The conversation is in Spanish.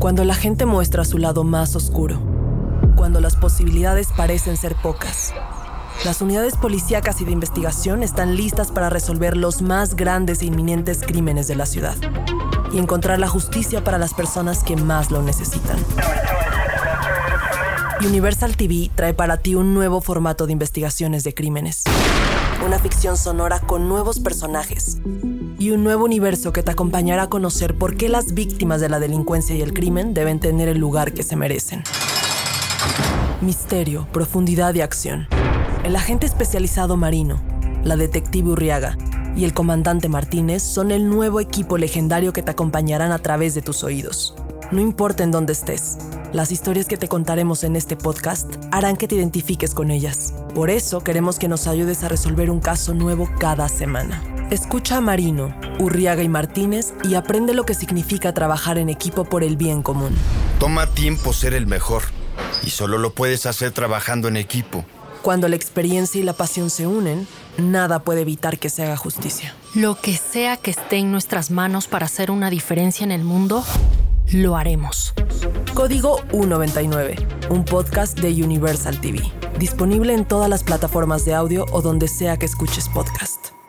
Cuando la gente muestra su lado más oscuro. Cuando las posibilidades parecen ser pocas. Las unidades policíacas y de investigación están listas para resolver los más grandes e inminentes crímenes de la ciudad y encontrar la justicia para las personas que más lo necesitan. Universal TV trae para ti un nuevo formato de investigaciones de crímenes. Una ficción sonora con nuevos personajes y un nuevo universo que te acompañará a conocer por qué las víctimas de la delincuencia y el crimen deben tener el lugar que se merecen. Misterio, profundidad y acción. El agente especializado Marino, la detective Urriaga y el comandante Martínez son el nuevo equipo legendario que te acompañarán a través de tus oídos. No importa en dónde estés, las historias que te contaremos en este podcast harán que te identifiques con ellas. Por eso queremos que nos ayudes a resolver un caso nuevo cada semana. Escucha a Marino, Urriaga y Martínez y aprende lo que significa trabajar en equipo por el bien común. Toma tiempo ser el mejor y solo lo puedes hacer trabajando en equipo. Cuando la experiencia y la pasión se unen, nada puede evitar que se haga justicia. Lo que sea que esté en nuestras manos para hacer una diferencia en el mundo, lo haremos. Código U99, un podcast de Universal TV, disponible en todas las plataformas de audio o donde sea que escuches podcast.